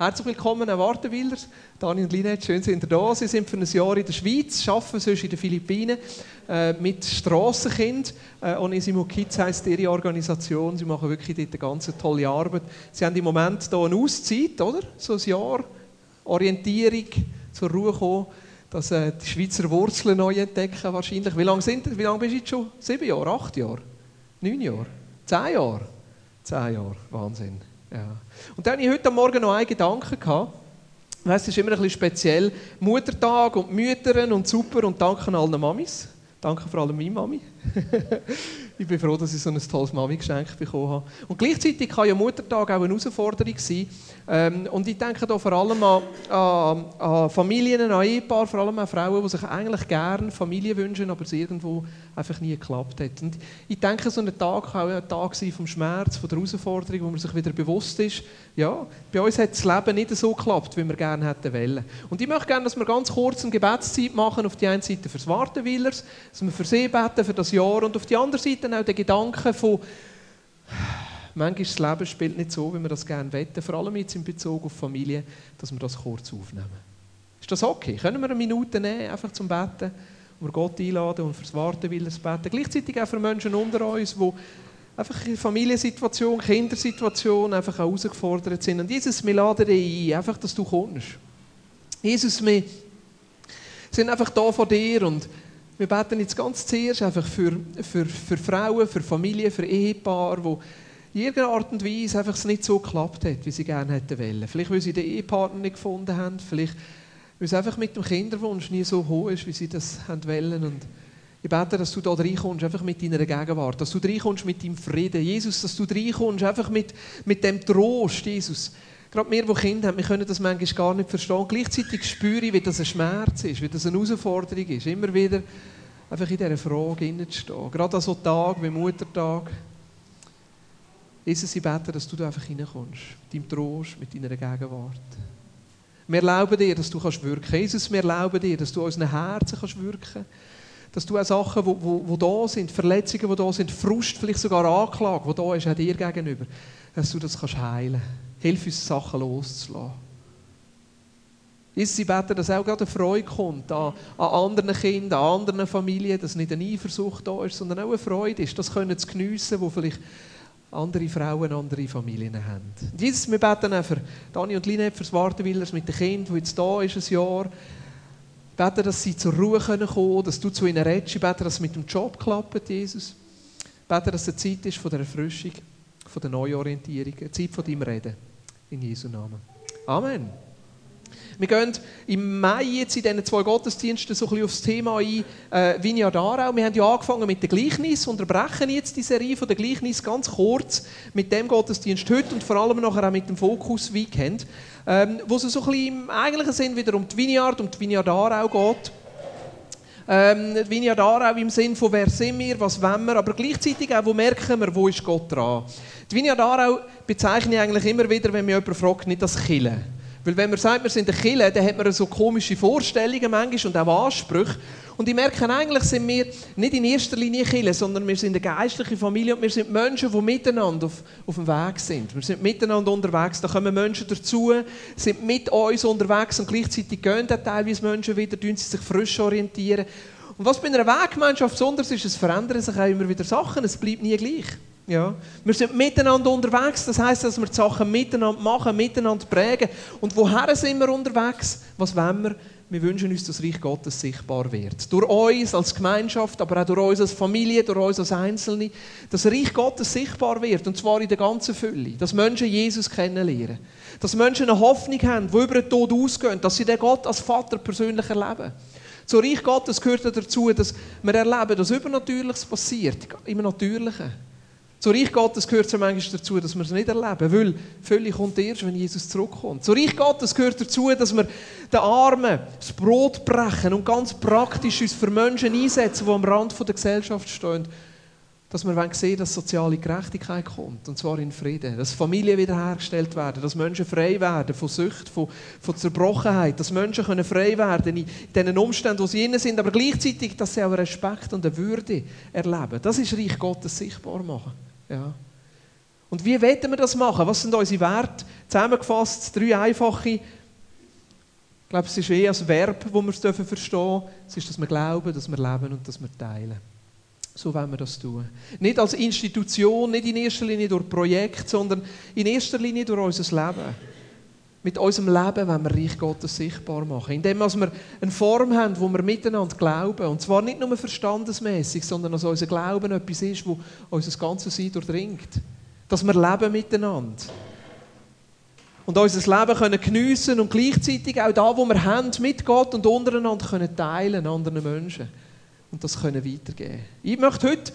Herzlich willkommen, Herr Wartenwilders. Dani und Linette, schön sind ihr da. Sie sind für ein Jahr in der Schweiz, arbeiten sonst in den Philippinen äh, mit Strassenkind. Äh, Onesimo Kids heisst ihre Organisation. Sie machen wirklich dort eine ganz tolle Arbeit. Sie haben im Moment hier eine Auszeit, oder? So ein Jahr. Orientierung, zur Ruhe kommen, dass äh, die Schweizer Wurzeln neu entdecken wahrscheinlich. Wie lange, sind, wie lange bist du jetzt schon? Sieben Jahre? Acht Jahre? Neun Jahre? Zehn Jahre? Zehn Jahre. Wahnsinn. Ja. Und dann hatte ich heute Morgen noch einen Gedanken. Gehabt. Es ist immer ein bisschen speziell. Muttertag und Mütter und super und danke allen Mamis. Danke vor allem meiner Mami. ich bin froh, dass ich so ein tolles Mami-Geschenk bekommen habe. Und gleichzeitig kann ja Muttertag auch eine Herausforderung sein. Ähm, und ich denke da vor allem an, an, Familien, an Ehepaare, vor allem an Frauen, die sich eigentlich gerne Familie wünschen, aber es irgendwo einfach nie geklappt hat. Und ich denke, so ein Tag kann auch ein Tag sein vom Schmerz, von der Herausforderung, wo man sich wieder bewusst ist, ja, bei uns hat das Leben nicht so geklappt, wie wir gerne hätten wollen. Und ich möchte gerne, dass wir ganz kurz eine Gebetszeit machen, auf die eine Seite fürs Wartenwillers, dass wir für sie beten, für das Jahr und auf die andere Seite auch den Gedanken von, manchmal das Leben spielt nicht so, wie wir das gerne wetten, vor allem jetzt in Bezug auf Familie, dass wir das kurz aufnehmen. Ist das okay? Können wir eine Minute nehmen, einfach zum Beten, wo wir Gott einladen und fürs Wartenwillers beten? Gleichzeitig auch für Menschen unter uns, die einfach in Familiensituation, Kindersituation einfach herausgefordert sind. Und Jesus, wir laden dich ein, einfach, dass du kommst. Jesus, wir sind einfach da vor dir und wir beten jetzt ganz zuerst einfach für, für, für Frauen, für Familien, für Ehepaare, wo in irgendeiner Art und Weise einfach es nicht so geklappt hat, wie sie gerne hätten wollen. Vielleicht, weil sie den Ehepartner nicht gefunden haben, vielleicht, weil es einfach mit dem Kinderwunsch nie so hoch ist, wie sie das haben wollen. Und ich bete, dass du da reinkommst, einfach mit deiner Gegenwart, dass du reinkommst mit deinem Frieden. Jesus, dass du reinkommst, einfach mit, mit dem Trost, Jesus. Gerade wir, die Kinder haben, wir können das manchmal gar nicht verstehen. Gleichzeitig spüre ich, wie das ein Schmerz ist, wie das eine Herausforderung ist. Immer wieder einfach in dieser Frage stehen. Gerade an so Tagen wie Muttertag. Jesus, ich bete, dass du da einfach reinkommst. Mit deinem Trost, mit deiner Gegenwart. Wir erlauben dir, dass du kannst wirken Jesus, wir erlauben dir, dass du unseren Herzen kannst wirken kannst dass du auch Sachen, die wo, wo da sind, Verletzungen, die da sind, Frust, vielleicht sogar Anklage, die da ist, auch dir gegenüber, dass du das kannst heilen kannst. Hilf uns, Sachen loszulassen. Jesus, sie beten, dass auch gerade eine Freude kommt an, an anderen Kindern, an anderen Familien, dass nicht eine Eifersucht da ist, sondern auch eine Freude ist, das können zu geniessen, wo vielleicht andere Frauen, andere Familien haben. Jesus, wir beten auch für Dani und Linet, für das Wartenwillers mit dem Kind, das jetzt da ist, ein Jahr bete, dass sie zur Ruhe kommen können, dass du zu ihnen redest. Ich bete, dass es mit dem Job klappt, Jesus. Ich bete, dass es eine Zeit ist von der Erfrischung, von der Neuorientierung, eine Zeit von deinem Reden. In Jesu Namen. Amen. Wir gehen im Mai jetzt in diesen zwei Gottesdiensten so ein aufs Thema ein, äh, Vineyard Aarau. Wir haben ja angefangen mit den Gleichnis, unterbrechen jetzt die Serie von den Gleichnis ganz kurz mit dem Gottesdienst heute und vor allem nachher auch mit dem Fokus Weekend, ähm, wo es so ein bisschen im eigentlichen Sinn wieder um die Vineyard, um die Aarau geht. Ähm, die Aarau im Sinn von wer sind wir, was wollen wir, aber gleichzeitig auch, wo merken wir, wo ist Gott dran. Die Vineyard Aarau bezeichne ich eigentlich immer wieder, wenn mich jemand fragt, nicht das Killen. Weil wenn man sagt, wir sind eine Kille, dann hat man so komische Vorstellungen manchmal und auch Ansprüche. Und ich merke, eigentlich sind wir nicht in erster Linie Kille, sondern wir sind eine geistliche Familie und wir sind Menschen, die miteinander auf, auf dem Weg sind. Wir sind miteinander unterwegs, da kommen Menschen dazu, sind mit uns unterwegs und gleichzeitig gehen dann teilweise Menschen wieder, tun sie sich frisch orientieren. Und was bei einer Weggemeinschaft besonders ist, es verändern sich auch immer wieder Sachen, es bleibt nie gleich. Ja. Wir sind miteinander unterwegs, das heißt, dass wir die Sachen miteinander machen, miteinander prägen. Und woher sind wir unterwegs? Was wollen wir? Wir wünschen uns, dass Reich Gottes sichtbar wird. Durch uns als Gemeinschaft, aber auch durch uns als Familie, durch uns als Einzelne. Dass Reich Gottes sichtbar wird, und zwar in der ganzen Fülle. Dass Menschen Jesus kennenlernen. Dass Menschen eine Hoffnung haben, die über den Tod ausgehen. Dass sie den Gott als Vater persönlich erleben. Zu Reich Gottes gehört dazu, dass wir erleben, dass Übernatürliches passiert. Im Natürlichen. Zu Reich Gottes gehört es ja manchmal dazu, dass wir es nicht erleben, weil völlig kommt erst, wenn Jesus zurückkommt. Zu Reich Gottes gehört dazu, dass wir den Armen das Brot brechen und ganz praktisch uns für Menschen einsetzen, die am Rand der Gesellschaft stehen, dass wir sehen dass soziale Gerechtigkeit kommt, und zwar in Frieden, dass Familien wiederhergestellt werden, dass Menschen frei werden von Sucht, von, von Zerbrochenheit, dass Menschen können frei werden in den Umständen, wo sie innen sind, aber gleichzeitig, dass sie auch Respekt und eine Würde erleben. Das ist Reich Gottes sichtbar machen. Ja. Und wie wollen wir das machen? Was sind unsere Werte? Zusammengefasst, drei einfache. Ich glaube, es ist eh als Verb, wo wir verstehen dürfen. Es ist, dass wir glauben, dass wir leben und dass wir teilen. So wollen wir das tun. Nicht als Institution, nicht in erster Linie durch Projekt, sondern in erster Linie durch unser Leben. Mit unserem Leben wollen wir Reich Gottes sichtbar machen. Indem wir eine Form haben, wo wir miteinander glauben. Und zwar nicht nur verstandesmäßig, sondern dass unser Glauben etwas ist, wo unser ganzes Sein durchdringt. Dass wir leben miteinander. Und unser Leben können geniessen und gleichzeitig auch da, wo wir haben, mit Gott und untereinander können teilen, anderen Menschen und das können weitergeben. Ich möchte heute,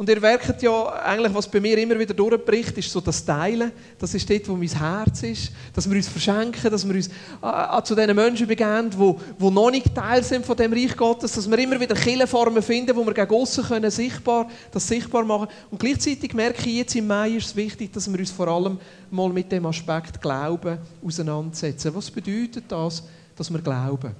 und ihr merkt ja eigentlich, was bei mir immer wieder durchbricht, ist so das Teilen. Das ist dort, wo mein Herz ist. Dass wir uns verschenken, dass wir uns äh, äh zu den Menschen begeben, die, die noch nicht Teil sind von dem Reich Gottes. Dass wir immer wieder Killenformen finden, wo wir gegen aussen können sichtbar, das sichtbar machen Und gleichzeitig merke ich jetzt im Mai ist es wichtig, dass wir uns vor allem mal mit dem Aspekt Glauben auseinandersetzen. Was bedeutet das, dass wir glauben?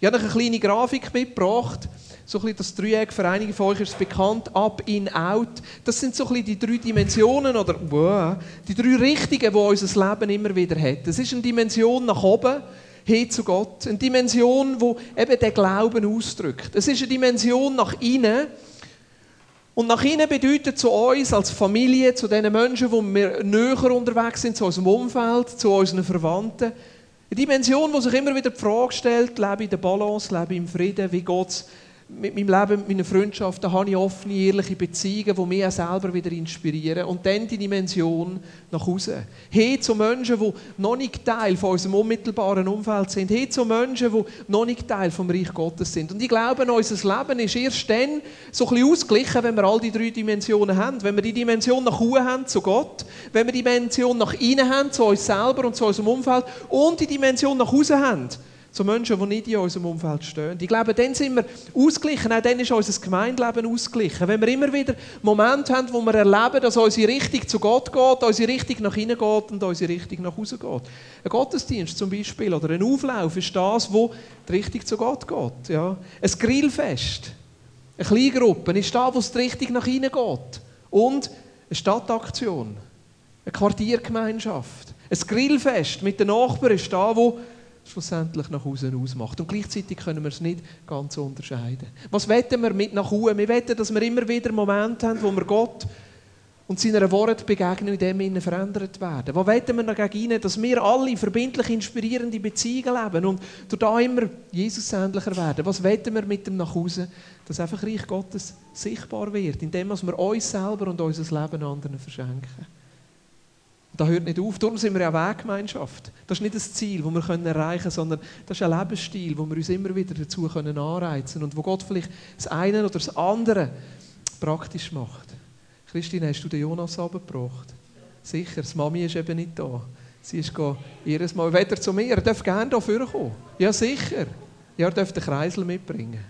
Ich habe eine kleine Grafik mitgebracht so ein bisschen das Dreieck, für einige von euch ist es bekannt, Up, In, Out. Das sind so ein bisschen die drei Dimensionen oder wow, die drei Richtungen, die unser Leben immer wieder hat. Es ist eine Dimension nach oben, hin zu Gott. Eine Dimension, die eben den Glauben ausdrückt. Es ist eine Dimension nach innen. Und nach innen bedeutet zu uns als Familie, zu den Menschen, wo wir näher unterwegs sind, zu unserem Umfeld, zu unseren Verwandten, eine Dimension, die sich immer wieder die Frage stellt, lebe ich in der Balance, lebe ich im Frieden, wie geht es mit meinem Leben, mit meinen Freundschaften habe ich offene, ehrliche Beziehungen, die mich auch selber wieder inspirieren. Und dann die Dimension nach Hause. Hin zu Menschen, die noch nicht Teil von unserem unmittelbaren Umfeld sind. Hin zu Menschen, die noch nicht Teil vom Reich Gottes sind. Und ich glaube, unser Leben ist erst dann so ein bisschen ausgeglichen, wenn wir all die drei Dimensionen haben. Wenn wir die Dimension nach Hause haben, zu Gott. Wenn wir die Dimension nach innen haben, zu uns selber und zu unserem Umfeld. Und die Dimension nach Hause haben zu Menschen, die nicht in unserem Umfeld stehen. Ich glaube, dann sind wir ausgeglichen, auch dann ist unser Gemeindeleben ausgeglichen. Wenn wir immer wieder Momente haben, wo wir erleben, dass unsere Richtung zu Gott geht, unsere Richtung nach innen geht und unsere Richtung nach Hause geht. Ein Gottesdienst zum Beispiel oder ein Auflauf ist das, wo die Richtung zu Gott geht. Ja. Ein Grillfest, eine Kleingruppe ist das, wo es die Richtung nach innen geht. Und eine Stadtaktion, eine Quartiergemeinschaft. Ein Grillfest mit den Nachbarn ist da, wo schlussendlich nach außen ausmacht. Und gleichzeitig können wir es nicht ganz unterscheiden. Was wetten wir mit nach außen? Wir wetten, dass wir immer wieder Momente haben, wo wir Gott und seiner Wort begegnen und in dem verändert werden. Was wetten wir dagegen dass wir alle verbindlich inspirierende Beziehungen leben und durch da immer Jesus ähnlicher werden? Was wetten wir mit dem nach Hause, dass einfach Reich Gottes sichtbar wird, indem wir uns selber und unser Leben anderen verschenken? Das hört nicht auf. Darum sind wir ja Weggemeinschaft. Das ist nicht das Ziel, das wir erreichen können, sondern das ist ein Lebensstil, wo wir uns immer wieder dazu anreizen können und wo Gott vielleicht das eine oder das andere praktisch macht. Christine, hast du den Jonas abgebracht? Sicher, die Mami ist eben nicht da. Sie ist ihres Mal wieder zu mir. Er darf gerne hier vorkommen. Ja, sicher. Ja, er darf den Kreisel mitbringen.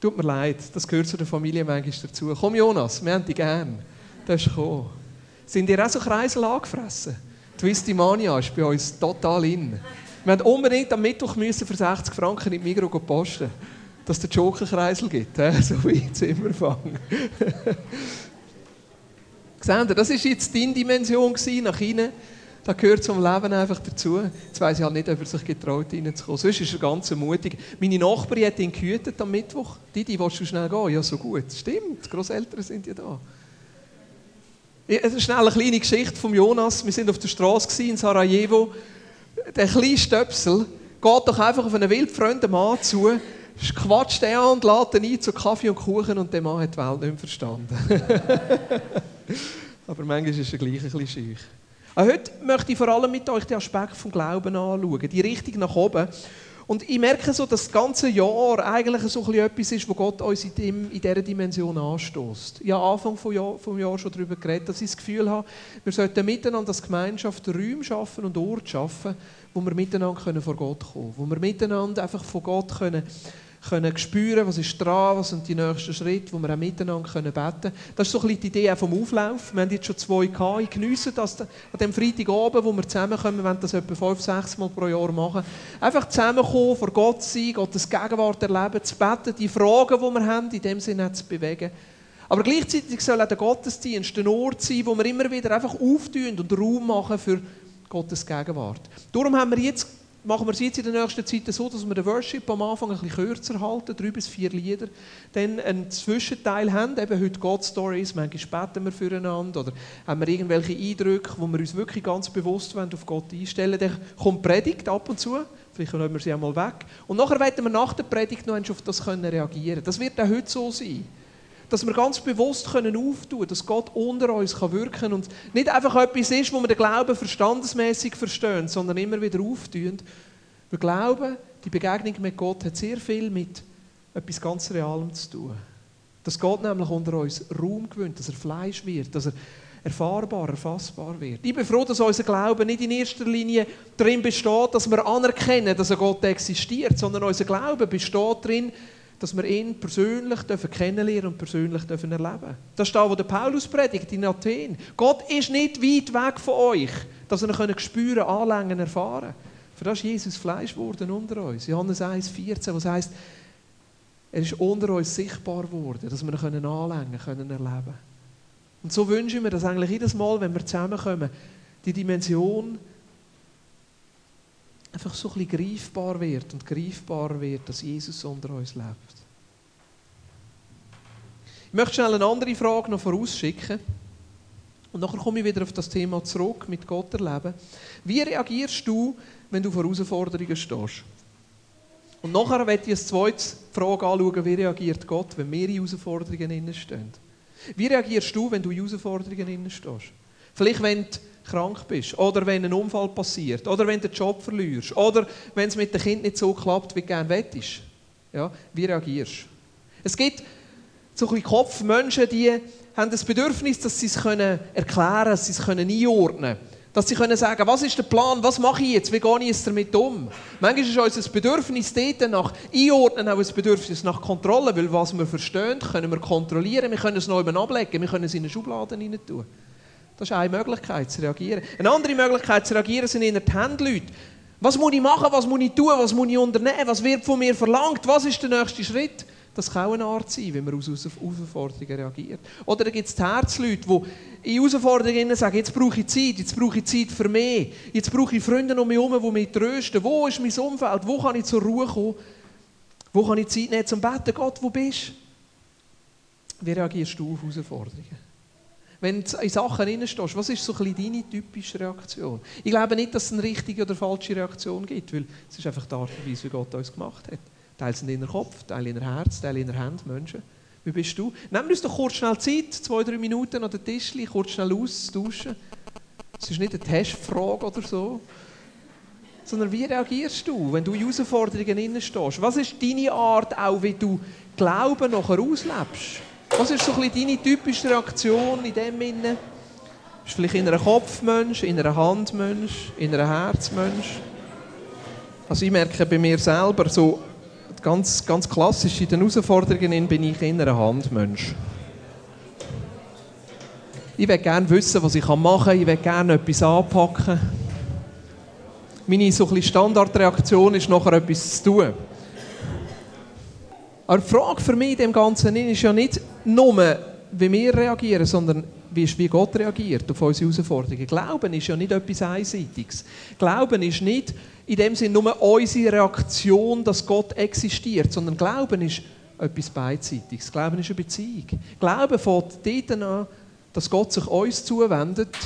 Tut mir leid, das gehört zu der Familie manchmal dazu. Komm, Jonas, wir haben dich gern. Du darfst kommen. Sind ihr auch so Kreisel angefressen? Twistimania ist bei uns total in. Wir haben unbedingt am Mittwoch müssen für 60 Franken in die Migros posten, dass es den Joker-Kreisel gibt. so wie Zimmerfang. Seht ihr, das war jetzt deine Dimension nach innen. Das gehört zum Leben einfach dazu. Jetzt weiss ich halt nicht, ob er sich getraut, reinzukommen. Sonst ist er ganz mutig. Meine Nachbarin hat ihn gehütet am Mittwoch. Didi, willst du schnell gehen? Ja, so gut. Stimmt, die Grosseltern sind ja da. Schnell eine kleine Geschichte von Jonas. Wir sind auf der Straße in Sarajevo. Der kleine Stöpsel geht doch einfach auf einen wildfremden Mann zu, quatscht er an und lädt ihn ein zu Kaffee und Kuchen und der Mann hat die Welt nicht verstanden. Aber manchmal ist er gleich ein bisschen schüch. Heute möchte ich vor allem mit euch den Aspekt vom Glauben anschauen, die Richtung nach oben. Und ich merke so, dass das ganze Jahr eigentlich so etwas ist, wo Gott uns in, dem, in dieser Dimension anstößt. Ich habe Anfang des Jahr, vom Jahr schon darüber geredet, dass ich das Gefühl habe, wir sollten miteinander als Gemeinschaft Räume schaffen und Orte schaffen, wo wir miteinander vor Gott kommen können. Wo wir miteinander einfach von Gott können können spüren, was ist dran, was sind die nächsten Schritte, wo wir auch miteinander können beten können. Das ist so ein bisschen die Idee vom Auflauf. Wir haben jetzt schon zwei gehabt. Ich geniesse das an dem Freitagabend, wo wir zusammenkommen, wir das etwa fünf, sechs Mal pro Jahr machen. Einfach zusammenkommen, vor Gott sein, Gottes Gegenwart erleben, zu beten, die Fragen, die wir haben, in dem Sinne zu bewegen. Aber gleichzeitig soll auch der Gottesdienst ein Ort sein, wo wir immer wieder einfach auftun und Raum machen für Gottes Gegenwart. Darum haben wir jetzt, machen wir es jetzt in der nächsten Zeit so, dass wir den Worship am Anfang ein bisschen kürzer halten, drei bis vier Lieder, dann einen Zwischenteil haben, eben heute God Stories, manchmal beten wir füreinander oder haben wir irgendwelche Eindrücke, wo wir uns wirklich ganz bewusst auf Gott einstellen wollen. Dann kommt Predigt ab und zu, vielleicht nehmen wir sie einmal weg. Und nachher werden wir nach der Predigt noch auf das können reagieren Das wird auch heute so sein dass wir ganz bewusst können auftun können, dass Gott unter uns kann wirken kann und nicht einfach etwas ist, wo wir den Glauben verstandesmäßig verstehen, sondern immer wieder auftun. Wir glauben, die Begegnung mit Gott hat sehr viel mit etwas ganz Realem zu tun. Dass Gott nämlich unter uns Raum gewinnt, dass er Fleisch wird, dass er erfahrbar, erfassbar wird. Ich bin froh, dass unser Glaube nicht in erster Linie darin besteht, dass wir anerkennen, dass ein Gott existiert, sondern unser Glaube besteht darin, dass wir ihn persönlich dürfen kennenlernen und persönlich dürfen erleben Das ist da, wo der Paulus predigt in Athen. Gott ist nicht weit weg von euch, dass ihr ihn spüren, anlängen, erfahren Für das ist Jesus Fleisch geworden unter uns. Johannes 1, 14, was heißt, er ist unter uns sichtbar geworden, dass wir ihn können anlängen können, erleben Und so wünschen wir, dass eigentlich jedes Mal, wenn wir zusammenkommen, die Dimension einfach so ein bisschen greifbar wird und greifbar wird, dass Jesus unter uns lebt. Ich möchte schnell eine andere Frage noch vorausschicken. Und nachher komme ich wieder auf das Thema zurück, mit Gott erleben. Wie reagierst du, wenn du vor Herausforderungen stehst? Und nachher werde ich als zweite Frage anschauen, wie reagiert Gott, wenn wir in Herausforderungen stehen. Wie reagierst du, wenn du in Herausforderungen stehst? Vielleicht, wenn du krank bist oder wenn ein Unfall passiert oder wenn du den Job verlierst oder wenn es mit dem Kind nicht so klappt, wie du gerne wettest. Ja, wie reagierst? Es gibt so ein bisschen Kopfmenschen, die haben das Bedürfnis, dass sie es können erklären können, dass sie es können einordnen können. Dass sie können sagen, was ist der Plan, was mache ich jetzt, wie gehe ich jetzt damit um? Manchmal ist unser Bedürfnis dort nach Einordnen auch ein Bedürfnis nach Kontrolle, weil was wir verstehen, können wir kontrollieren, wir können es noch ablegen, wir können es in eine Schublade rein tun. Das ist eine Möglichkeit zu reagieren. Eine andere Möglichkeit zu reagieren sind in die Hände Was muss ich machen, was muss ich tun, was muss ich unternehmen, was wird von mir verlangt, was ist der nächste Schritt? Das kann auch eine Art sein, wie man aus Herausforderungen reagiert. Oder da gibt es die Herzleute, die in Herausforderungen sagen, jetzt brauche ich Zeit, jetzt brauche ich Zeit für mich, jetzt brauche ich Freunde um mich herum, die mich trösten. Wo ist mein Umfeld? Wo kann ich zur Ruhe kommen? Wo kann ich Zeit nehmen zum Betten? Gott, wo bist du? Wie reagierst du auf Herausforderungen? Wenn du in Sachen reinstehst, was ist so ein deine typische Reaktion? Ich glaube nicht, dass es eine richtige oder falsche Reaktion gibt, weil es ist einfach die Art und Weise, wie Gott uns gemacht hat. Teil sind in der Kopf, Teil in der Herz, Teil in der Hand, Menschen. Wie bist du? Nimm uns doch kurz schnell Zeit, zwei, drei Minuten an den Tisch, kurz schnell austauschen. Es ist nicht eine Testfrage oder so, sondern wie reagierst du, wenn du in Herausforderungen stehst? Was ist deine Art, auch wie du Glauben nachher auslebst? Was ist so ein deine typische Reaktion in dem Sinne? Bist du vielleicht in einer Kopfmensch, in einer Handmensch, in einer Herzmensch? Also ich merke bei mir selber, so ganz, ganz klassisch in den Herausforderungen bin ich in einer Handmensch. Ich will gerne wissen, was ich machen kann. Ich will gerne etwas anpacken. Meine so Standardreaktion ist, nachher etwas zu tun. Aber die Frage für mich in dem Ganzen ist ja nicht nur, wie wir reagieren, sondern wie, Gott reagiert auf unsere Herausforderungen. Glauben ist ja nicht etwas Einseitiges. Glauben ist nicht in dem Sinne nur unsere Reaktion, dass Gott existiert, sondern Glauben ist etwas Beidseitiges. Glauben ist eine Beziehung. Glauben fängt dort an, dass Gott sich uns zuwendet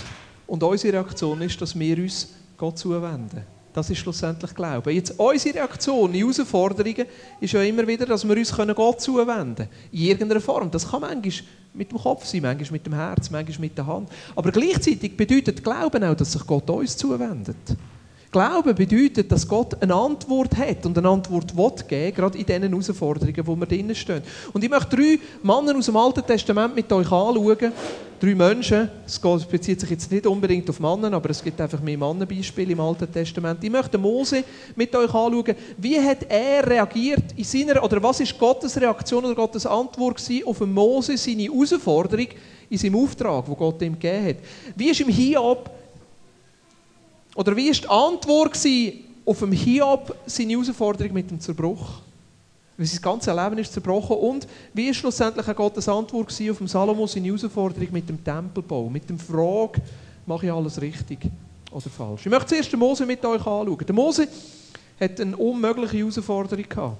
und unsere Reaktion ist, dass wir uns Gott zuwenden. Das ist schlussendlich Glauben. Jetzt, unsere Reaktion in Herausforderungen ist ja immer wieder, dass wir uns Gott zuwenden können. In irgendeiner Form. Das kann manchmal mit dem Kopf sein, manchmal mit dem Herz, manchmal mit der Hand. Aber gleichzeitig bedeutet Glauben auch, dass sich Gott uns zuwendet. Glauben bedeutet, dass Gott eine Antwort hat und eine Antwort will geben, gerade in diesen Herausforderungen, wo wir drinnen stehen. Und ich möchte drei Männer aus dem Alten Testament mit euch anschauen. Drei Menschen. Es bezieht sich jetzt nicht unbedingt auf Männer, aber es gibt einfach mehr Mannenbeispiele im Alten Testament. Ich möchte Mose mit euch anschauen. Wie hat er reagiert in seiner, oder was ist Gottes Reaktion oder Gottes Antwort auf Mose, seine Herausforderung in seinem Auftrag, wo Gott ihm gegeben hat? Wie ist ihm Hiob oder wie war die Antwort auf dem Hiob seine Herausforderung mit dem Zerbruch? Weil sein ganzes Leben ist zerbrochen. Und wie ist schlussendlich auch Gottes Antwort auf dem Salomo seine Herausforderung mit dem Tempelbau, mit der Frage, mache ich alles richtig oder falsch? Ich möchte zuerst den Mose mit euch anschauen. Der Mose hat eine unmögliche Herausforderung gehabt.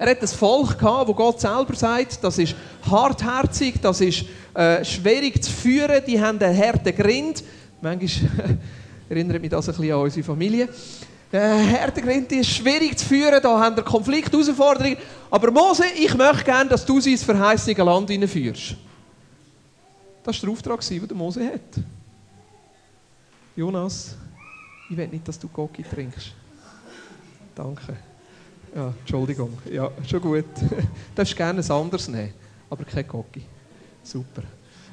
Er hat ein Volk gehabt, wo Gott selber sagt, das ist hartherzig, das ist äh, schwierig zu führen, die haben einen harten Grind. Manchmal erinnert mich das ein bisschen an unsere Familie. Der Härtegrind ist schwierig zu führen, da haben wir Konflikt, Herausforderungen. Aber Mose, ich möchte gerne, dass du sie ins verheißene Land hineinführst. Das war der Auftrag, den Mose hat. Jonas, ich will nicht, dass du Goki trinkst. Danke. Ja, Entschuldigung. Ja, schon gut. Du darfst gerne ein anderes nehmen, aber kein Goki. Super.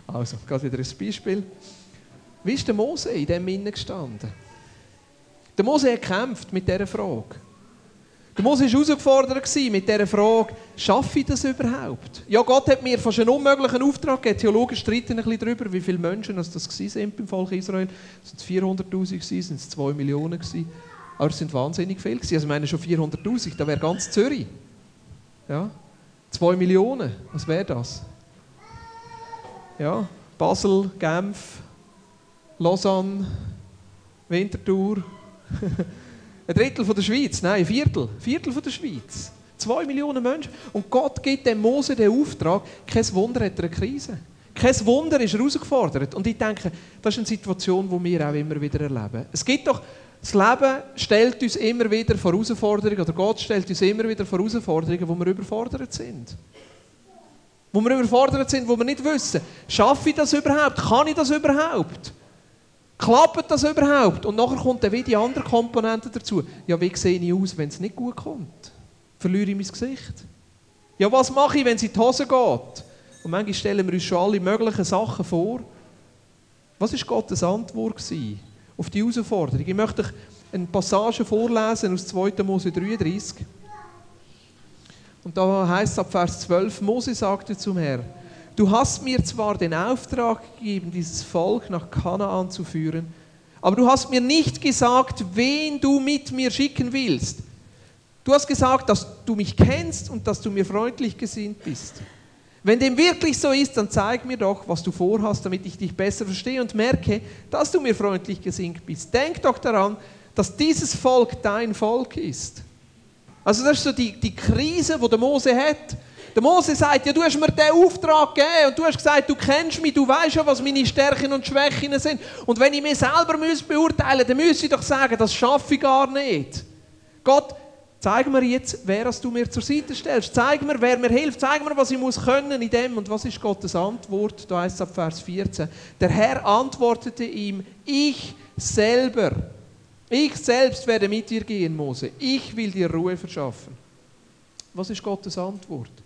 Also, geht wieder ein Beispiel. Wie ist der Mose in dem Innen gestanden? Der Mose hat gekämpft mit dieser Frage. Der Mose war herausgefordert mit dieser Frage, schaffe ich das überhaupt? Ja, Gott hat mir fast einen unmöglichen Auftrag gegeben. Theologen streiten ein bisschen darüber, wie viele Menschen das sind beim Volk Israel. Sind es 400'000 Sind es 2 Millionen Aber es sind wahnsinnig viele Also ich meine schon 400'000, da wäre ganz Zürich. Ja? 2 Millionen, was wäre das? Ja, Basel, Genf, Lausanne, Winterthur, ein Drittel von der Schweiz, nein, ein Viertel, Viertel von der Schweiz. Zwei Millionen Menschen. Und Gott gibt dem Mose den Auftrag, kein Wunder hat er eine Krise. Kein Wunder ist herausgefordert. Und ich denke, das ist eine Situation, die wir auch immer wieder erleben. Es gibt doch, das Leben stellt uns immer wieder vor Herausforderungen, oder Gott stellt uns immer wieder vor Herausforderungen, wo wir überfordert sind. Wo wir überfordert sind, wo wir nicht wissen, schaffe ich das überhaupt? Kann ich das überhaupt? Klappt das überhaupt? Und nachher kommt dann wieder die andere Komponente dazu. Ja, wie sehe ich aus, wenn es nicht gut kommt? Verliere ich mein Gesicht? Ja, was mache ich, wenn es in die Hose geht? Und manchmal stellen wir uns schon alle möglichen Sachen vor. Was war Gottes Antwort auf die Herausforderung? Ich möchte euch eine Passage vorlesen aus 2. Mose 33. Und da heißt es ab Vers 12, Mose sagte zum Herrn, Du hast mir zwar den Auftrag gegeben, dieses Volk nach Kanaan zu führen, aber du hast mir nicht gesagt, wen du mit mir schicken willst. Du hast gesagt, dass du mich kennst und dass du mir freundlich gesinnt bist. Wenn dem wirklich so ist, dann zeig mir doch, was du vorhast, damit ich dich besser verstehe und merke, dass du mir freundlich gesinnt bist. Denk doch daran, dass dieses Volk dein Volk ist. Also das ist so die, die Krise, die der Mose hat. Der Mose sagt, ja, du hast mir den Auftrag gegeben und du hast gesagt, du kennst mich, du weißt ja, was meine Stärken und Schwächen sind. Und wenn ich mich selber beurteilen müsste, dann müsste ich doch sagen, das schaffe ich gar nicht. Gott, zeig mir jetzt, wer du mir zur Seite stellst. Zeig mir, wer mir hilft. Zeig mir, was ich muss können in dem. Und was ist Gottes Antwort? Da heißt es ab Vers 14. Der Herr antwortete ihm, ich selber, ich selbst werde mit dir gehen, Mose. Ich will dir Ruhe verschaffen. Was ist Gottes Antwort?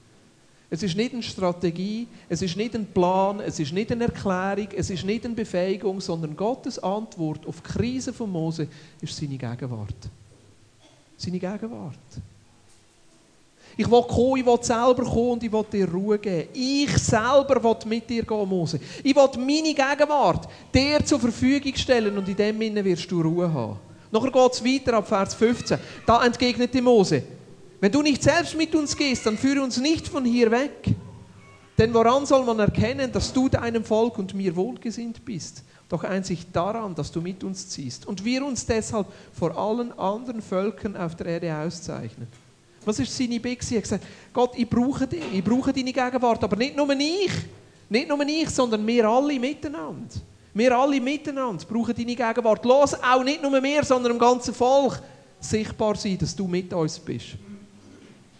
Es ist nicht eine Strategie, es ist nicht ein Plan, es ist nicht eine Erklärung, es ist nicht eine Befähigung, sondern Gottes Antwort auf die Krise von Mose ist seine Gegenwart. Seine Gegenwart. Ich will kommen, ich will selber kommen und ich will dir Ruhe geben. Ich selber will mit dir gehen, Mose. Ich will meine Gegenwart dir zur Verfügung stellen und in dem Sinne wirst du Ruhe haben. Nachher geht es weiter ab Vers 15. Da entgegnete Mose, wenn du nicht selbst mit uns gehst, dann führe uns nicht von hier weg. Denn woran soll man erkennen, dass du deinem Volk und mir wohlgesinnt bist? Doch einzig daran, dass du mit uns ziehst und wir uns deshalb vor allen anderen Völkern auf der Erde auszeichnen. Was ist seine Bitte? Er hat gesagt, Gott, ich brauche dich, ich brauche deine Gegenwart, aber nicht nur ich, nicht nur ich, sondern wir alle miteinander. Wir alle miteinander brauchen deine Gegenwart. Los, auch nicht nur wir, sondern im ganzen Volk sichtbar sein, dass du mit uns bist.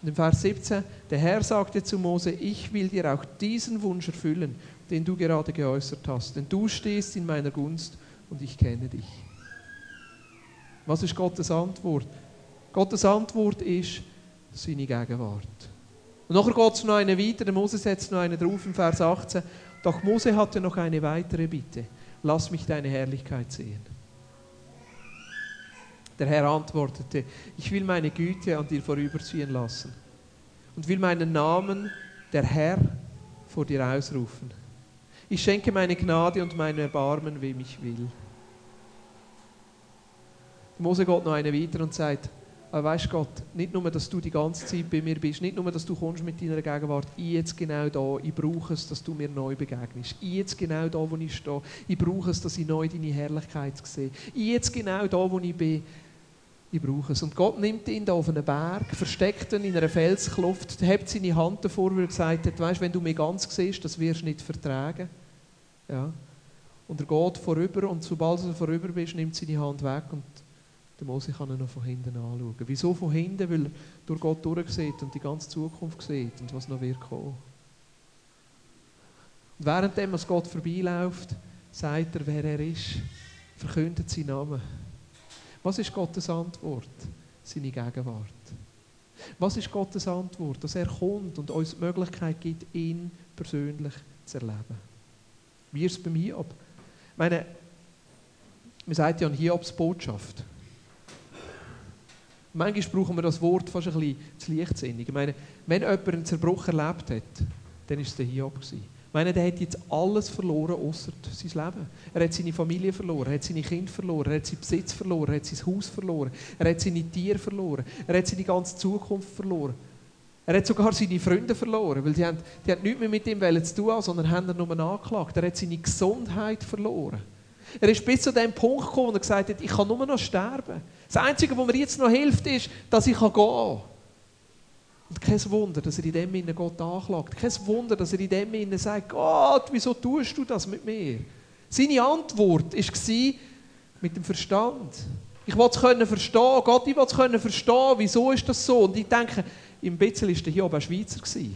Und im Vers 17, der Herr sagte zu Mose, ich will dir auch diesen Wunsch erfüllen, den du gerade geäußert hast, denn du stehst in meiner Gunst und ich kenne dich. Was ist Gottes Antwort? Gottes Antwort ist seine Gegenwart. Und nachher geht es noch eine weiter, der Mose setzt noch eine drauf im Vers 18. Doch Mose hatte noch eine weitere Bitte. Lass mich deine Herrlichkeit sehen. Der Herr antwortete, ich will meine Güte an dir vorüberziehen lassen und will meinen Namen, der Herr, vor dir ausrufen. Ich schenke meine Gnade und meine Erbarmen, wem ich will. Mose geht noch eine weiter und sagt, Aber weißt Gott, nicht nur, dass du die ganze Zeit bei mir bist, nicht nur, dass du kommst mit deiner Gegenwart, ich jetzt genau da, ich brauche es, dass du mir neu begegnest. Ich jetzt genau da, wo ich stehe, ich brauche es, dass ich neu deine Herrlichkeit sehe. Ich jetzt genau da, wo ich bin, ich brauche es. Und Gott nimmt ihn da auf einen Berg, versteckt ihn in einer Felskluft, hebt seine Hand davor, weil er gesagt hat, weißt, wenn du mich ganz siehst, das wirst du nicht vertragen. Ja. Und er geht vorüber und sobald du vorüber bist, nimmt seine Hand weg und der Mose kann ihn noch von hinten anschauen. Wieso von hinten? Weil er durch Gott durchsieht und die ganze Zukunft sieht und was noch wird kommen. Und währenddem, als Gott vorbeiläuft, sagt er, wer er ist, verkündet seinen Namen. Was ist Gottes Antwort? Seine Gegenwart. Was ist Gottes Antwort? Dass er kommt und uns die Möglichkeit gibt, ihn persönlich zu erleben. Wie ist es beim Hiob? Ich meine, man sagt ja an Hiobs Botschaft. Manchmal brauchen wir das Wort fast ein bisschen zu leichtsinnig. Ich meine, wenn jemand einen Zerbruch erlebt hat, dann war es der Hiob. Gewesen. Ich meine, der hat jetzt alles verloren, außer sein Leben. Er hat seine Familie verloren, er hat seine Kinder verloren, er hat seinen Besitz verloren, er hat sein Haus verloren, er hat seine Tiere verloren, er hat seine ganze Zukunft verloren. Er hat sogar seine Freunde verloren, weil die haben, die haben nichts mehr mit ihm zu tun, sondern haben ihn nur angeklagt. Er hat seine Gesundheit verloren. Er ist bis zu dem Punkt gekommen, wo er gesagt hat, ich kann nur noch sterben. Das Einzige, was mir jetzt noch hilft, ist, dass ich gehen kann. Und kein Wunder, dass er in dem Sinne Gott anklagt. Kein Wunder, dass er in dem Sinne sagt, Gott, wieso tust du das mit mir? Seine Antwort war mit dem Verstand. Ich wollte es verstehen. Gott, ich wollte es verstehen. Wieso ist das so? Und ich denke, im Bitzel war der oben Schweizer. Gewesen.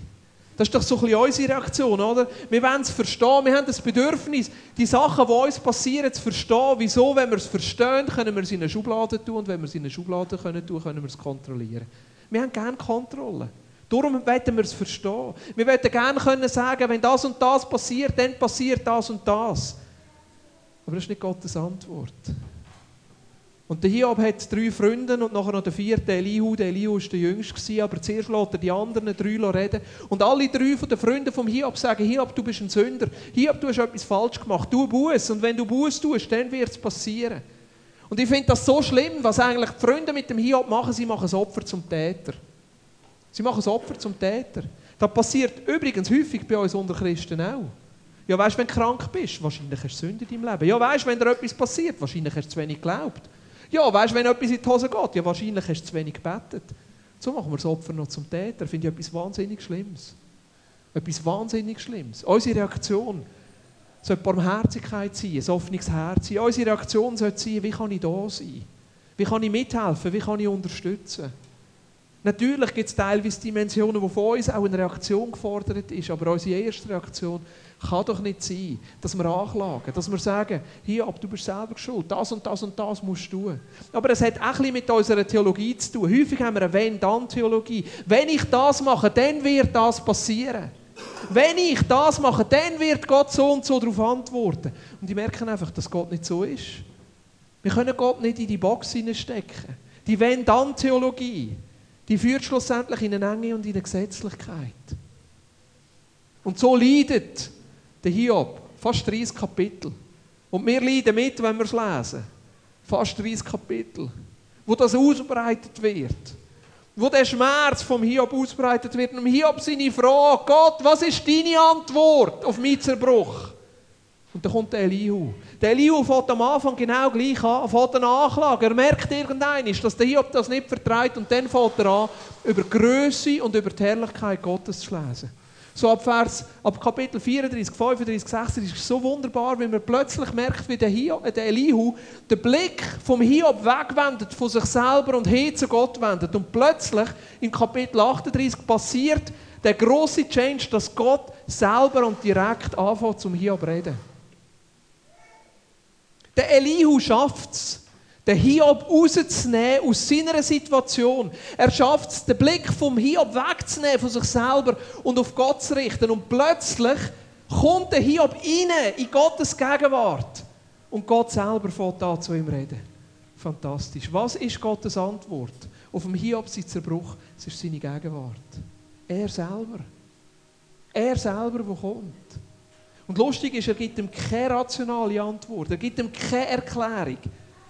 Das ist doch so ein bisschen unsere Reaktion, oder? Wir wollen es verstehen, wir haben das Bedürfnis, die Sachen, die uns passieren, zu verstehen. Wieso, wenn wir es verstehen, können wir es in eine Schublade tun und wenn wir es in eine Schublade können tun, können wir es kontrollieren. Wir haben gerne Kontrolle. Darum wollen wir es verstehen. Wir wollen gerne können sagen, wenn das und das passiert, dann passiert das und das. Aber das ist nicht Gottes Antwort. Und der Hiob hat drei Freunde und nachher noch der vierte, Elihu. Der Elihu war der jüngste, aber zuerst lässt er die anderen drei reden. Und alle drei von den Freunden vom Hiob sagen, Hiob, du bist ein Sünder. Hiob, du hast etwas falsch gemacht. Du Buß. Und wenn du Buß tust, dann wird es passieren. Und ich finde das so schlimm, was eigentlich die Freunde mit dem Hiob machen. Sie machen das Opfer zum Täter. Sie machen das Opfer zum Täter. Das passiert übrigens häufig bei uns unter Christen auch. Ja, weißt wenn du krank bist, wahrscheinlich hast du Sünde in deinem Leben. Ja, weißt wenn dir etwas passiert, wahrscheinlich hast du zu wenig geglaubt. Ja, weißt wenn etwas in die Hose geht, ja, wahrscheinlich hast du zu wenig gebetet. So machen wir das Opfer noch zum Täter. Finde ich etwas wahnsinnig Schlimmes. Etwas wahnsinnig Schlimmes. Unsere Reaktion sollte Barmherzigkeit sein, ein offenes Herz sein. Unsere Reaktion sollte sein, wie kann ich da sein? Wie kann ich mithelfen? Wie kann ich unterstützen? Natürlich gibt es teilweise Dimensionen, wo von uns auch eine Reaktion gefordert ist, aber unsere erste Reaktion kann doch nicht sein, dass wir anklagen, dass wir sagen, hier, ab du bist selber schuld, das und das und das musst du tun. Aber es hat auch ein mit unserer Theologie zu tun. Häufig haben wir eine Wenn-Dann-Theologie. Wenn ich das mache, dann wird das passieren. Wenn ich das mache, dann wird Gott so und so darauf antworten. Und die merken einfach, dass Gott nicht so ist. Wir können Gott nicht in die Box hineinstecken. Die Wenn-Dann-Theologie, die führt schlussendlich in eine Enge und in eine Gesetzlichkeit. Und so leidet der Hiob, fast 30 Kapitel. Und wir leiden mit, wenn wir es lesen. Fast 30 Kapitel. Wo das ausbreitet wird. Wo der Schmerz vom Hiob ausbreitet wird. Und Hiob seine Frage, Gott, was ist deine Antwort auf meinen Zerbruch? Und dann kommt der Elihu. Der Elihu fährt am Anfang genau gleich an, fährt eine Anklage. Er merkt irgendein, dass der Hiob das nicht vertreibt und dann fährt er an, über die Größe und über die Herrlichkeit Gottes zu lesen. So ab, Vers, ab Kapitel 34, 35, 36 ist es so wunderbar, wenn man plötzlich merkt, wie der, Hiob, äh, der Elihu den Blick vom Hiob wegwendet, von sich selber und hin zu Gott wendet. Und plötzlich in Kapitel 38 passiert der große Change, dass Gott selber und direkt anfängt zum Hiob reden. Der Elihu schafft es, den Hiob rauszunehmen aus seiner Situation. Er schafft es, den Blick vom Hiob wegzunehmen von sich selber und auf Gott zu richten. Und plötzlich kommt der Hiob rein in Gottes Gegenwart. Und Gott selber fängt an zu ihm reden. Fantastisch. Was ist Gottes Antwort auf dem Hiob sein Zerbruch? Es ist seine Gegenwart. Er selber. Er selber, der kommt. Und lustig ist, er gibt ihm keine rationale Antwort. Er gibt ihm keine Erklärung.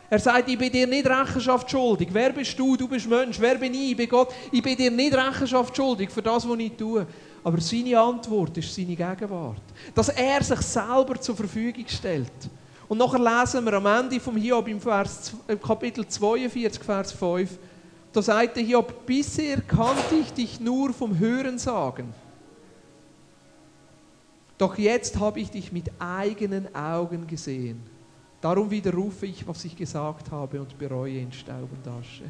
Er sagt, ich bin dir nicht Rechenschaft schuldig. Wer bist du? Du bist Mensch. Wer bin ich? Ich bin Gott. Ich bin dir nicht Rechenschaft schuldig für das, was ich tue. Aber seine Antwort ist seine Gegenwart. Dass er sich selber zur Verfügung stellt. Und nachher lesen wir am Ende vom Hiob im, Vers, im Kapitel 42, Vers 5, da sagt der Hiob, bisher kannte ich dich nur vom Hören sagen. Doch jetzt habe ich dich mit eigenen Augen gesehen. Darum widerrufe ich, was ich gesagt habe und bereue in Staub und Asche.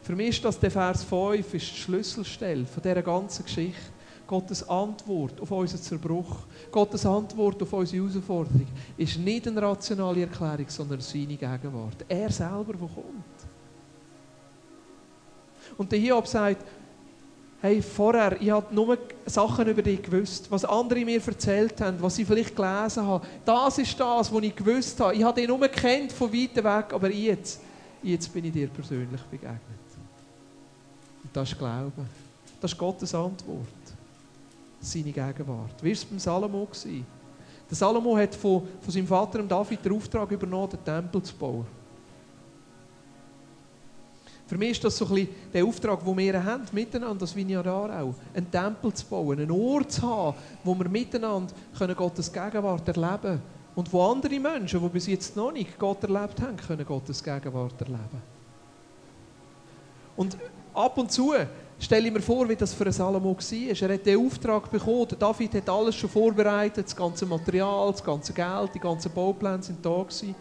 Für mich ist das der Vers 5 ist die Schlüsselstelle von dieser ganzen Geschichte. Gottes Antwort auf unseren Zerbruch, Gottes Antwort auf unsere Herausforderung ist nicht eine rationale Erklärung, sondern seine Gegenwart. Er selber, der kommt. Und der Hiob sagt, hey, vorher, ich habe nur Sachen über dich gewusst, was andere mir erzählt haben, was ich vielleicht gelesen habe. Das ist das, was ich gewusst habe. Ich habe dich nur kennt von weit weg, aber jetzt, jetzt bin ich dir persönlich begegnet. Und das ist Glauben. Das ist Gottes Antwort. Seine Gegenwart. Wie war es beim Salomo? Gewesen? Der Salomo hat von, von seinem Vater David den Auftrag übernommen, den Tempel zu bauen. Für mich ist das so ein bisschen der Auftrag, den wir haben, miteinander, das Vineyard auch, einen Tempel zu bauen, einen Ort zu haben, wo wir miteinander Gottes Gegenwart erleben können. Und wo andere Menschen, die bis jetzt noch nicht Gott erlebt haben, können Gottes Gegenwart erleben. Und ab und zu stelle ich mir vor, wie das für Salomo war. Er hat den Auftrag bekommen, David hat alles schon vorbereitet, das ganze Material, das ganze Geld, die ganzen Baupläne sind da gewesen.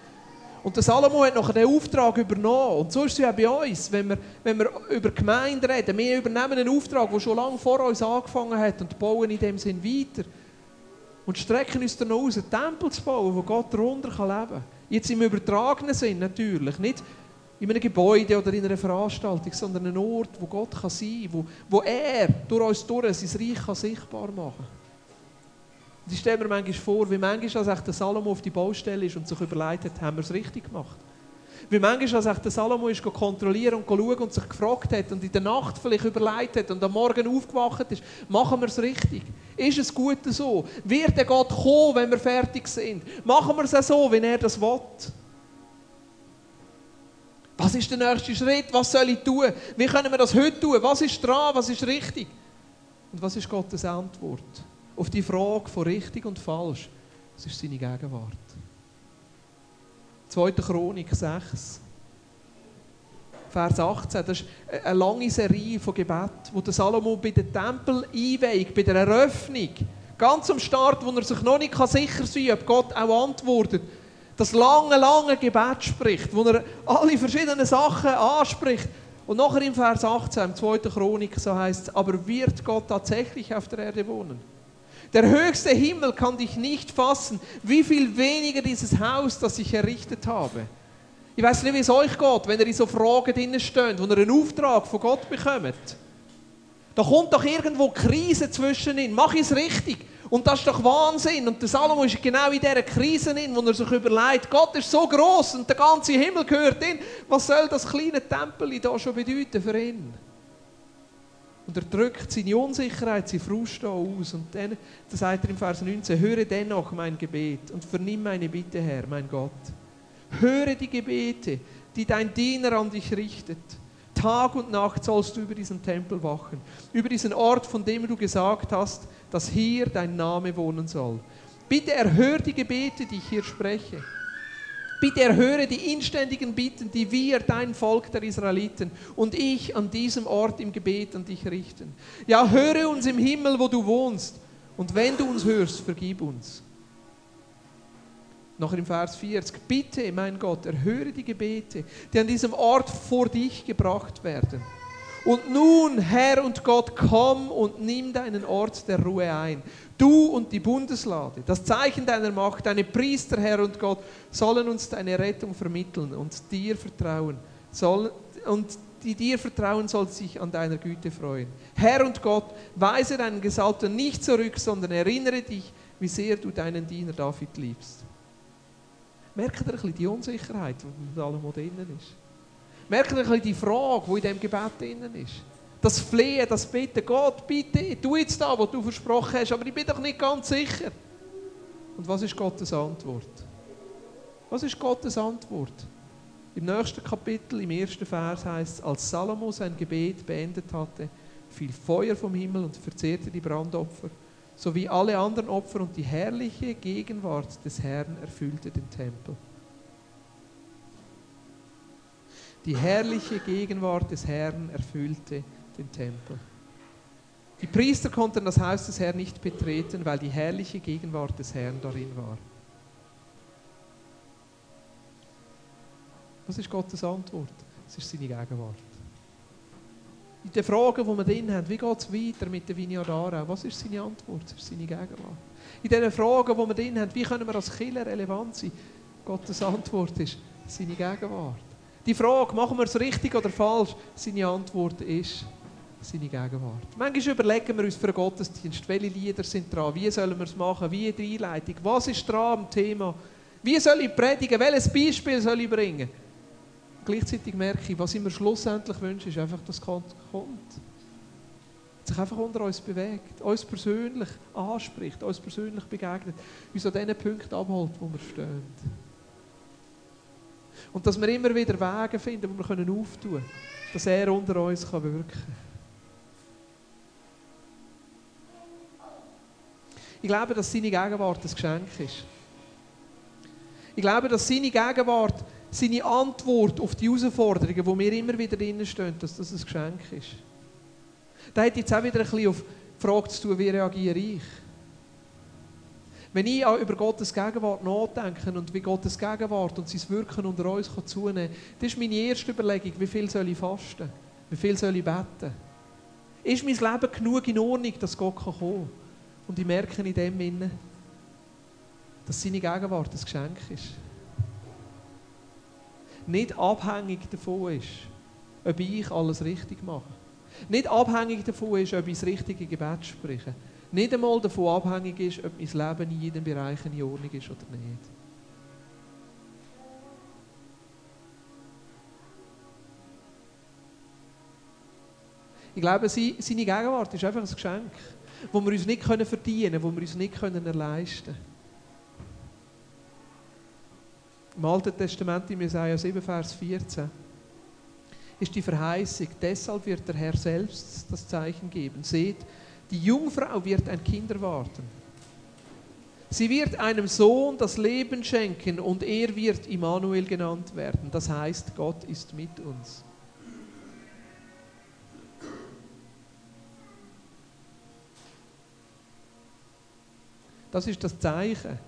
Und der Salomo hat nachher den Auftrag übernommen. Und so ist es ja bei uns, wenn wir, wenn wir über Gemeinde reden. Wir übernehmen einen Auftrag, der schon lange vor uns angefangen hat und bauen in dem Sinn weiter. Und strecken uns dann aus, einen Tempel zu bauen, wo Gott darunter leben kann. Jetzt im übertragenen Sinn natürlich. Nicht in einem Gebäude oder in einer Veranstaltung, sondern ein Ort, wo Gott kann sein kann, wo, wo er durch uns durch sein Reich kann sichtbar machen kann. Und ich stelle mir manchmal vor, wie manchmal als der Salomo auf die Baustelle ist und sich überlegt hat, haben wir es richtig gemacht. Wie manchmal als der Salomo ist kontrollieren und schauen und sich gefragt hat und in der Nacht vielleicht überlegt hat und am Morgen aufgewacht ist, machen wir es richtig? Ist es gut so? Wird der Gott kommen, wenn wir fertig sind? Machen wir es so, wie er das will? Was ist der nächste Schritt? Was soll ich tun? Wie können wir das heute tun? Was ist dran? Was ist richtig? Und was ist Gottes Antwort? Auf die Frage von richtig und falsch. Das ist seine Gegenwart. 2. Chronik 6. Vers 18, das ist eine lange Serie von Gebeten, wo der Salomo bei der Tempel einweiht, bei der Eröffnung, ganz am Start, wo er sich noch nicht sicher sein kann, ob Gott auch antwortet, das lange, lange Gebet spricht, wo er alle verschiedenen Sachen anspricht. Und nachher im Vers 18, im 2. Chronik, so heißt es, aber wird Gott tatsächlich auf der Erde wohnen? Der höchste Himmel kann dich nicht fassen, wie viel weniger dieses Haus, das ich errichtet habe. Ich weiß nicht, wie es euch geht, wenn ihr in so Fragen drinnen steht, wo ihr einen Auftrag von Gott bekommt. Da kommt doch irgendwo Krise zwischen ihnen. Mach es richtig? Und das ist doch Wahnsinn. Und der Salomo ist genau in dieser Krise drin, wo er sich überlegt, Gott ist so groß und der ganze Himmel gehört ihn. Was soll das kleine Tempel da schon bedeuten für ihn? Und er drückt seine Unsicherheit, seine Frust aus. Und dann, dann sagt er im Vers 19, höre dennoch mein Gebet und vernimm meine Bitte, Herr, mein Gott. Höre die Gebete, die dein Diener an dich richtet. Tag und Nacht sollst du über diesen Tempel wachen, über diesen Ort, von dem du gesagt hast, dass hier dein Name wohnen soll. Bitte erhör die Gebete, die ich hier spreche. Bitte erhöre die inständigen Bitten, die wir, dein Volk der Israeliten und ich an diesem Ort im Gebet an dich richten. Ja, höre uns im Himmel, wo du wohnst. Und wenn du uns hörst, vergib uns. Noch im Vers 40. Bitte, mein Gott, erhöre die Gebete, die an diesem Ort vor dich gebracht werden. Und nun, Herr und Gott, komm und nimm deinen Ort der Ruhe ein. Du und die Bundeslade, das Zeichen deiner Macht, deine Priester, Herr und Gott, sollen uns deine Rettung vermitteln und dir vertrauen. Soll, und die dir vertrauen, soll sich an deiner Güte freuen. Herr und Gott, weise deinen Gesalbten nicht zurück, sondern erinnere dich, wie sehr du deinen Diener David liebst. Merkt ihr ein bisschen die Unsicherheit, die mit allem drinnen ist? Merkt ihr ein bisschen die Frage, die in diesem Gebet drin ist? Das Flehen, das Bitten, Gott, bitte, tu jetzt da, was du versprochen hast, aber ich bin doch nicht ganz sicher. Und was ist Gottes Antwort? Was ist Gottes Antwort? Im nächsten Kapitel, im ersten Vers heißt es, als Salomo sein Gebet beendet hatte, fiel Feuer vom Himmel und verzehrte die Brandopfer, sowie alle anderen Opfer und die herrliche Gegenwart des Herrn erfüllte den Tempel. Die herrliche Gegenwart des Herrn erfüllte den Tempel. Die Priester konnten das Haus des Herrn nicht betreten, weil die herrliche Gegenwart des Herrn darin war. Was ist Gottes Antwort? Es ist seine Gegenwart. In den Fragen, die wir drin haben, wie geht es weiter mit der Vineyard Aarau? Was ist seine Antwort? Es ist seine Gegenwart. In den Fragen, die wir drin haben, wie können wir als Killer relevant sein? Gottes Antwort ist seine Gegenwart. Die Frage, machen wir es richtig oder falsch? Seine Antwort ist seine Gegenwart. Manchmal überlegen wir uns für einen Gottesdienst, welche Lieder sind dran, wie sollen wir es machen, wie die Einleitung, was ist dran am Thema, wie soll ich predigen, welches Beispiel soll ich bringen. Gleichzeitig merke ich, was ich mir schlussendlich wünsche, ist einfach, dass Gott kommt. Sich einfach unter uns bewegt, uns persönlich anspricht, uns persönlich begegnet, uns an diesen Punkten abholt, wo wir stehen. Und dass wir immer wieder Wege finden, wo wir können auftun können, dass er unter uns kann wirken kann. Ich glaube, dass seine Gegenwart ein Geschenk ist. Ich glaube, dass seine Gegenwart, seine Antwort auf die Herausforderungen, wo wir immer wieder drinnen stehen, dass das ein Geschenk ist. Da hat jetzt auch wieder ein bisschen auf die Frage zu tun, wie reagiere ich? Wenn ich auch über Gottes Gegenwart nachdenke und wie Gottes Gegenwart und sein Wirken unter uns zunehmen kann, das ist meine erste Überlegung, wie viel soll ich fasten? Wie viel soll ich beten? Ist mein Leben genug in Ordnung, dass Gott kommen kann? Und ich merke in dem Sinne, dass seine Gegenwart ein Geschenk ist. Nicht abhängig davon ist, ob ich alles richtig mache. Nicht abhängig davon ist, ob ich das richtige Gebet spreche. Nicht einmal davon abhängig ist, ob mein Leben in jedem Bereich in Ordnung ist oder nicht. Ich glaube, seine Gegenwart ist einfach ein Geschenk wo wir uns nicht verdienen können, wo wir uns nicht leisten können. Im Alten Testament, im Jesaja 7, Vers 14, ist die Verheißung, deshalb wird der Herr selbst das Zeichen geben. Seht, die Jungfrau wird ein Kind erwarten. Sie wird einem Sohn das Leben schenken und er wird Immanuel genannt werden. Das heißt, Gott ist mit uns. Das ist das Zeichen,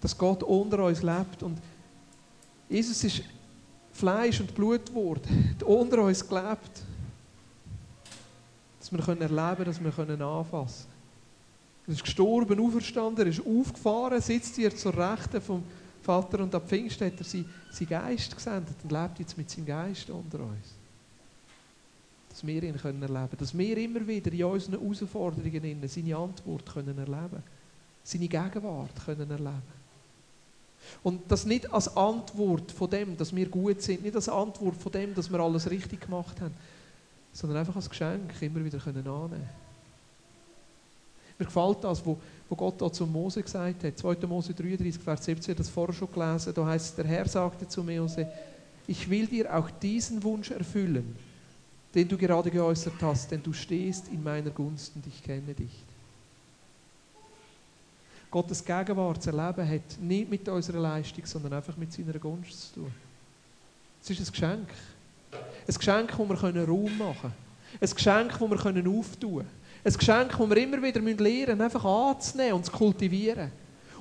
dass Gott unter uns lebt. Und Jesus ist Fleisch und Blut geworden, unter uns gelebt. Dass wir erleben können, dass wir können anfassen können. Er ist gestorben, auferstanden, er ist aufgefahren, sitzt hier zur Rechten vom Vater und ab Pfingst hat er seinen Geist gesendet und lebt jetzt mit seinem Geist unter uns. Dass wir ihn erleben können, dass wir immer wieder in unseren Herausforderungen seine Antwort können erleben können seine Gegenwart können erleben Und das nicht als Antwort von dem, dass wir gut sind, nicht als Antwort von dem, dass wir alles richtig gemacht haben, sondern einfach als Geschenk immer wieder können annehmen Mir gefällt das, wo Gott da zu Mose gesagt hat, 2. Mose 33, Vers 17, das vorher schon gelesen, da heißt es, der Herr sagte zu Mose, ich will dir auch diesen Wunsch erfüllen, den du gerade geäußert hast, denn du stehst in meiner Gunst und ich kenne dich. Gottes Gegenwart zu erleben, hat nicht mit unserer Leistung, sondern einfach mit seiner Gunst zu tun. Es ist ein Geschenk. Ein Geschenk, das wir Raum machen können. Ein Geschenk, das wir auftun können. Ein Geschenk, das wir immer wieder lernen müssen, einfach anzunehmen und zu kultivieren.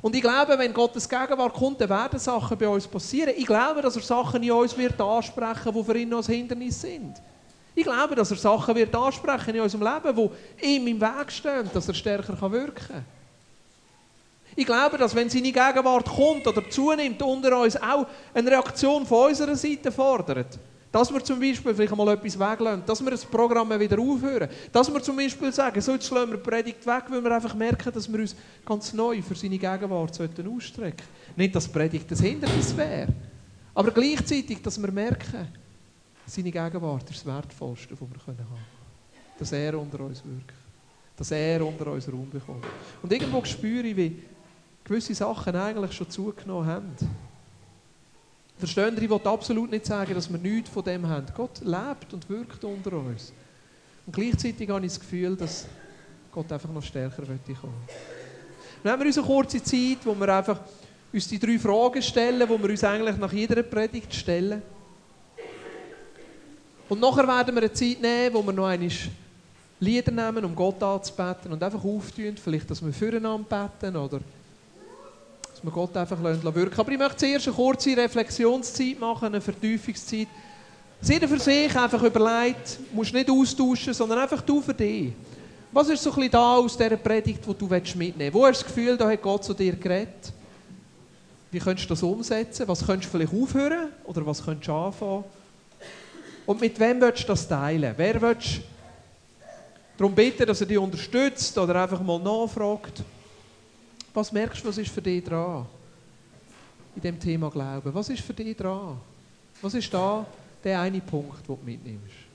Und ich glaube, wenn Gottes Gegenwart kommt, dann werden Sachen bei uns passieren. Ich glaube, dass er Sachen in uns wird ansprechen wird, die für ihn noch ein Hindernis sind. Ich glaube, dass er Sachen wird ansprechen in unserem Leben, die ihm im Weg stehen, dass er stärker wirken kann. Ich glaube, dass wenn seine Gegenwart kommt oder zunimmt unter uns, auch eine Reaktion von unserer Seite fordert. Dass wir zum Beispiel vielleicht mal etwas weglassen, dass wir das Programm wieder aufhören, dass wir zum Beispiel sagen, so jetzt schlagen wir die Predigt weg, weil wir einfach merken, dass wir uns ganz neu für seine Gegenwart sollten ausstrecken Nicht, dass die Predigt das Hindernis wäre, aber gleichzeitig, dass wir merken, seine Gegenwart ist das Wertvollste, was wir haben können. Dass er unter uns wirkt. Dass er unter uns Raum bekommt. Und irgendwo spüre ich, wie gewisse Sachen eigentlich schon zugenommen haben. Verstehen Sie, ich will absolut nicht sagen, dass wir nichts von dem haben. Gott lebt und wirkt unter uns. Und gleichzeitig habe ich das Gefühl, dass Gott einfach noch stärker kommen. Haben wir unsere kurze Zeit, wo wir einfach uns die drei Fragen stellen, die wir uns eigentlich nach jeder Predigt stellen. Und nachher werden wir eine Zeit nehmen, wo wir noch einmal Lieder nehmen, um Gott anzubeten und einfach auftun, vielleicht, dass wir füreinander beten oder dass wir Gott einfach wirken Aber ich möchte zuerst eine kurze Reflexionszeit machen, eine Vertiefungszeit. Jeder für sich einfach überlegt, musst nicht austauschen, sondern einfach du für dich. Was ist so ein bisschen da aus dieser Predigt, die du mitnehmen willst? Wo hast du das Gefühl, da hat Gott zu dir geredet? Wie könntest du das umsetzen? Was könntest du vielleicht aufhören? Oder was könntest du anfangen? Und mit wem willst du das teilen? Wer willst du darum bitten, dass er dich unterstützt oder einfach mal nachfragt? Was merkst du, was ist für dich dran? In dem Thema Glauben. Was ist für dich dran? Was ist da der eine Punkt, den du mitnimmst?